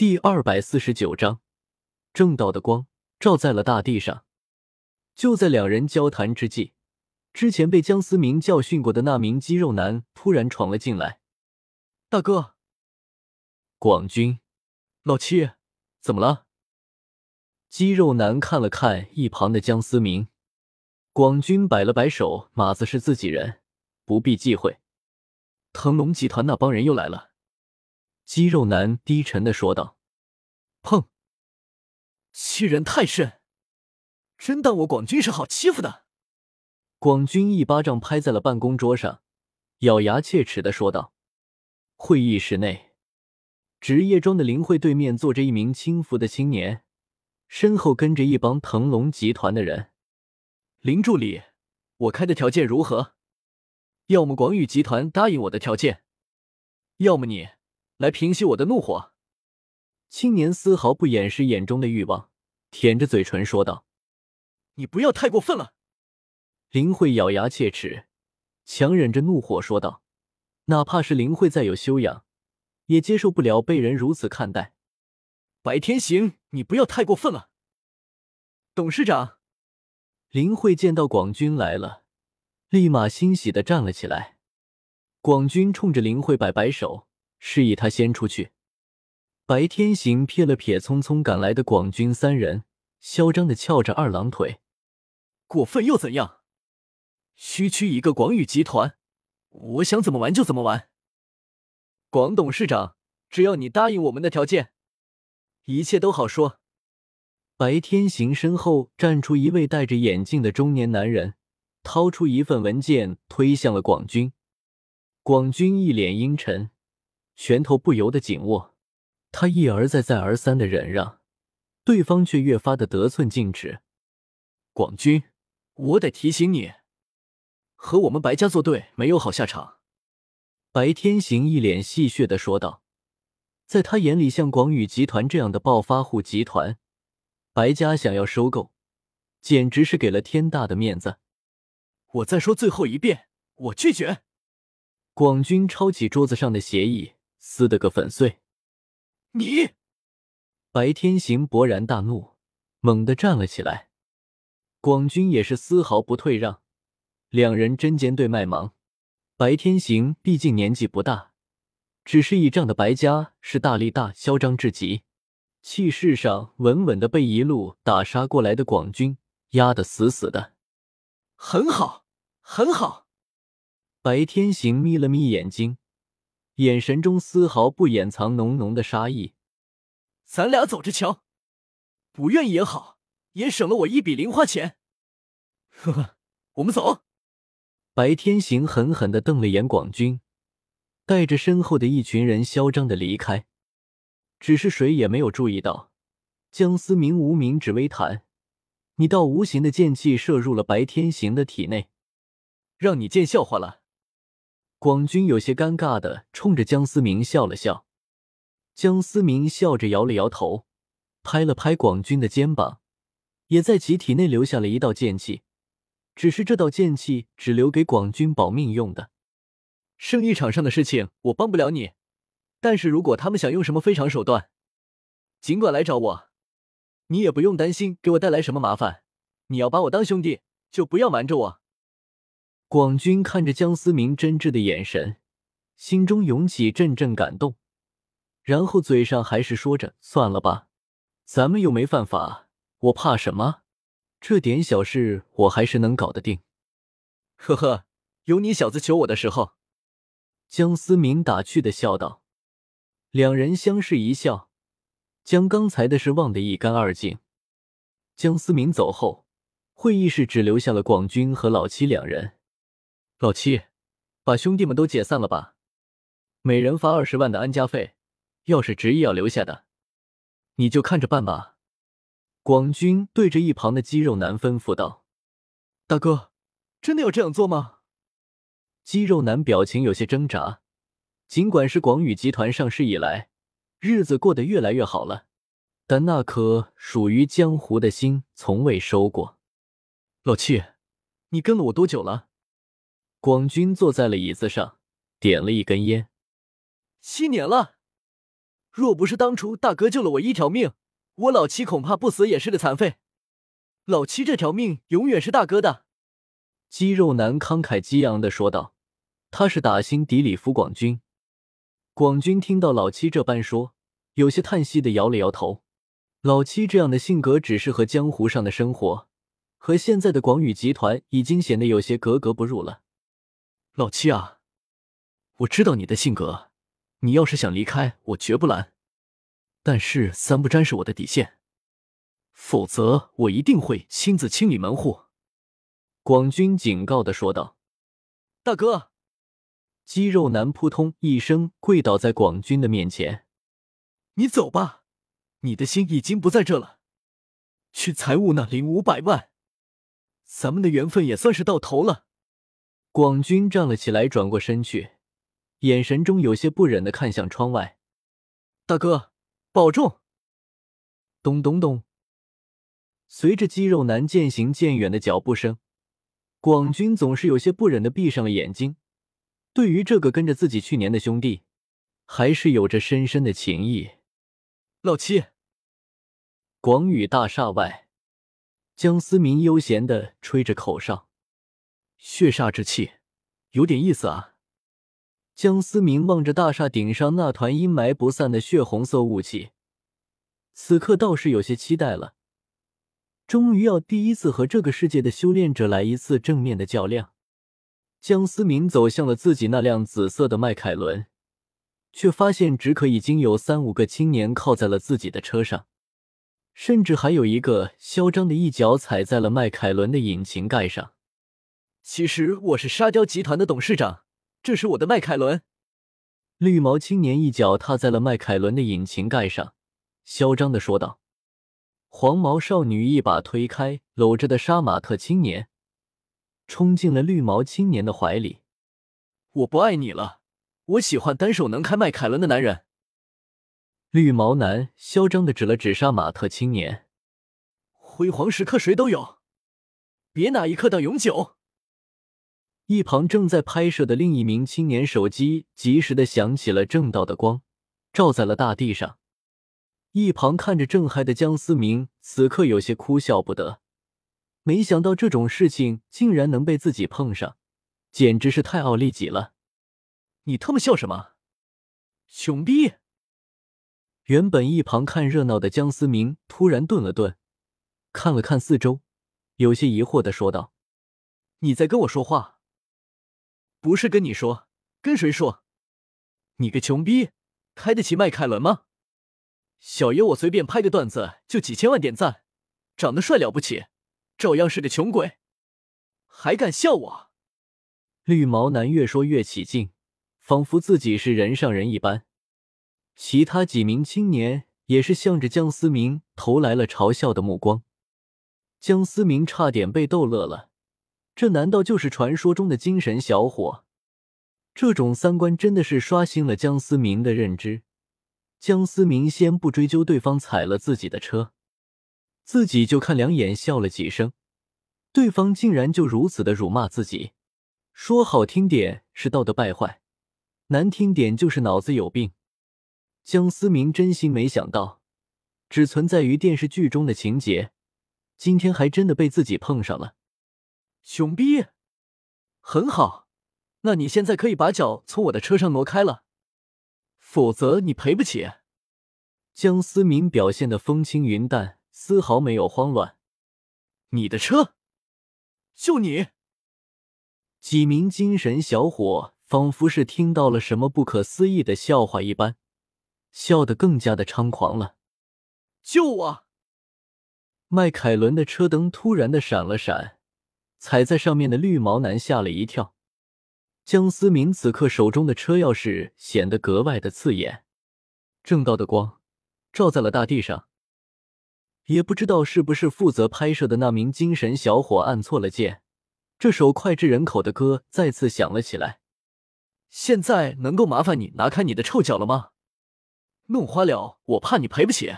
第二百四十九章，正道的光照在了大地上。就在两人交谈之际，之前被江思明教训过的那名肌肉男突然闯了进来。大哥，广军，老七，怎么了？肌肉男看了看一旁的江思明，广军摆了摆手：“马子是自己人，不必忌讳。”腾龙集团那帮人又来了。肌肉男低沉的说道：“砰！欺人太甚，真当我广军是好欺负的？”广军一巴掌拍在了办公桌上，咬牙切齿的说道：“会议室内，职业装的林慧对面坐着一名轻浮的青年，身后跟着一帮腾龙集团的人。林助理，我开的条件如何？要么广宇集团答应我的条件，要么你。”来平息我的怒火。青年丝毫不掩饰眼中的欲望，舔着嘴唇说道：“你不要太过分了。”林慧咬牙切齿，强忍着怒火说道：“哪怕是林慧再有修养，也接受不了被人如此看待。”白天行，你不要太过分了。董事长，林慧见到广军来了，立马欣喜的站了起来。广军冲着林慧摆摆手。示意他先出去。白天行瞥了瞥匆匆赶来的广军三人，嚣张的翘着二郎腿。过分又怎样？区区一个广宇集团，我想怎么玩就怎么玩。广董事长，只要你答应我们的条件，一切都好说。白天行身后站出一位戴着眼镜的中年男人，掏出一份文件推向了广军。广军一脸阴沉。拳头不由得紧握，他一而再、再而三的忍让，对方却越发的得寸进尺。广军，我得提醒你，和我们白家作对没有好下场。白天行一脸戏谑的说道，在他眼里，像广宇集团这样的暴发户集团，白家想要收购，简直是给了天大的面子。我再说最后一遍，我拒绝。广军抄起桌子上的协议。撕得个粉碎！你，白天行勃然大怒，猛地站了起来。广军也是丝毫不退让，两人针尖对麦芒。白天行毕竟年纪不大，只是倚仗的白家是大力大，嚣张至极，气势上稳稳的被一路打杀过来的广军压得死死的。很好，很好。白天行眯了眯眼睛。眼神中丝毫不掩藏浓浓的杀意。咱俩走着瞧，不愿意也好，也省了我一笔零花钱。呵呵，我们走。白天行狠狠的瞪了眼广军，带着身后的一群人嚣张的离开。只是谁也没有注意到，江思明无名指微弹，你道无形的剑气射入了白天行的体内，让你见笑话了。广军有些尴尬的冲着江思明笑了笑，江思明笑着摇了摇头，拍了拍广军的肩膀，也在其体内留下了一道剑气，只是这道剑气只留给广军保命用的。生意场上的事情我帮不了你，但是如果他们想用什么非常手段，尽管来找我，你也不用担心给我带来什么麻烦。你要把我当兄弟，就不要瞒着我。广军看着江思明真挚的眼神，心中涌起阵阵感动，然后嘴上还是说着：“算了吧，咱们又没犯法，我怕什么？这点小事我还是能搞得定。”呵呵，有你小子求我的时候。”江思明打趣的笑道。两人相视一笑，将刚才的事忘得一干二净。江思明走后，会议室只留下了广军和老七两人。老七，把兄弟们都解散了吧，每人发二十万的安家费。要是执意要留下的，你就看着办吧。广军对着一旁的肌肉男吩咐道：“大哥，真的要这样做吗？”肌肉男表情有些挣扎。尽管是广宇集团上市以来，日子过得越来越好了，但那颗属于江湖的心从未收过。老七，你跟了我多久了？广军坐在了椅子上，点了一根烟。七年了。若不是当初大哥救了我一条命，我老七恐怕不死也是个残废。老七这条命永远是大哥的。”肌肉男慷慨激昂的说道：“他是打心底里服广军。”广军听到老七这般说，有些叹息的摇了摇头。老七这样的性格只适合江湖上的生活，和现在的广宇集团已经显得有些格格不入了。老七啊，我知道你的性格，你要是想离开，我绝不拦。但是三不沾是我的底线，否则我一定会亲自清理门户。广军警告的说道：“大哥！”肌肉男扑通一声跪倒在广军的面前：“你走吧，你的心已经不在这了。去财务那领五百万，咱们的缘分也算是到头了。”广军站了起来，转过身去，眼神中有些不忍的看向窗外：“大哥，保重！”咚咚咚，随着肌肉男渐行渐远的脚步声，广军总是有些不忍的闭上了眼睛。对于这个跟着自己去年的兄弟，还是有着深深的情谊。老七，广宇大厦外，江思明悠闲的吹着口哨，血煞之气，有点意思啊。江思明望着大厦顶上那团阴霾不散的血红色雾气，此刻倒是有些期待了。终于要第一次和这个世界的修炼者来一次正面的较量。江思明走向了自己那辆紫色的迈凯伦，却发现只可已经有三五个青年靠在了自己的车上，甚至还有一个嚣张的一脚踩在了迈凯伦的引擎盖上。其实我是沙雕集团的董事长，这是我的迈凯伦。绿毛青年一脚踏在了迈凯伦的引擎盖上，嚣张的说道。黄毛少女一把推开搂着的杀马特青年。冲进了绿毛青年的怀里。我不爱你了，我喜欢单手能开迈凯伦的男人。绿毛男嚣张的指了指杀马特青年。辉煌时刻谁都有，别哪一刻当永久。一旁正在拍摄的另一名青年手机及时的响起了正道的光，照在了大地上。一旁看着正嗨的江思明，此刻有些哭笑不得。没想到这种事情竟然能被自己碰上，简直是太奥利给了！你他妈笑什么，穷逼！原本一旁看热闹的江思明突然顿了顿，看了看四周，有些疑惑的说道：“你在跟我说话？不是跟你说，跟谁说？你个穷逼，开得起迈凯伦吗？小爷我随便拍个段子就几千万点赞，长得帅了不起。”照样是个穷鬼，还敢笑我？绿毛男越说越起劲，仿佛自己是人上人一般。其他几名青年也是向着江思明投来了嘲笑的目光。江思明差点被逗乐了，这难道就是传说中的精神小伙？这种三观真的是刷新了江思明的认知。江思明先不追究对方踩了自己的车。自己就看两眼，笑了几声，对方竟然就如此的辱骂自己，说好听点是道德败坏，难听点就是脑子有病。江思明真心没想到，只存在于电视剧中的情节，今天还真的被自己碰上了。熊逼，很好，那你现在可以把脚从我的车上挪开了，否则你赔不起。江思明表现的风轻云淡。丝毫没有慌乱。你的车，就你。几名精神小伙仿佛是听到了什么不可思议的笑话一般，笑得更加的猖狂了。救我！迈凯伦的车灯突然的闪了闪，踩在上面的绿毛男吓了一跳。江思明此刻手中的车钥匙显得格外的刺眼，正道的光照在了大地上。也不知道是不是负责拍摄的那名精神小伙按错了键，这首脍炙人口的歌再次响了起来。现在能够麻烦你拿开你的臭脚了吗？弄花了，我怕你赔不起。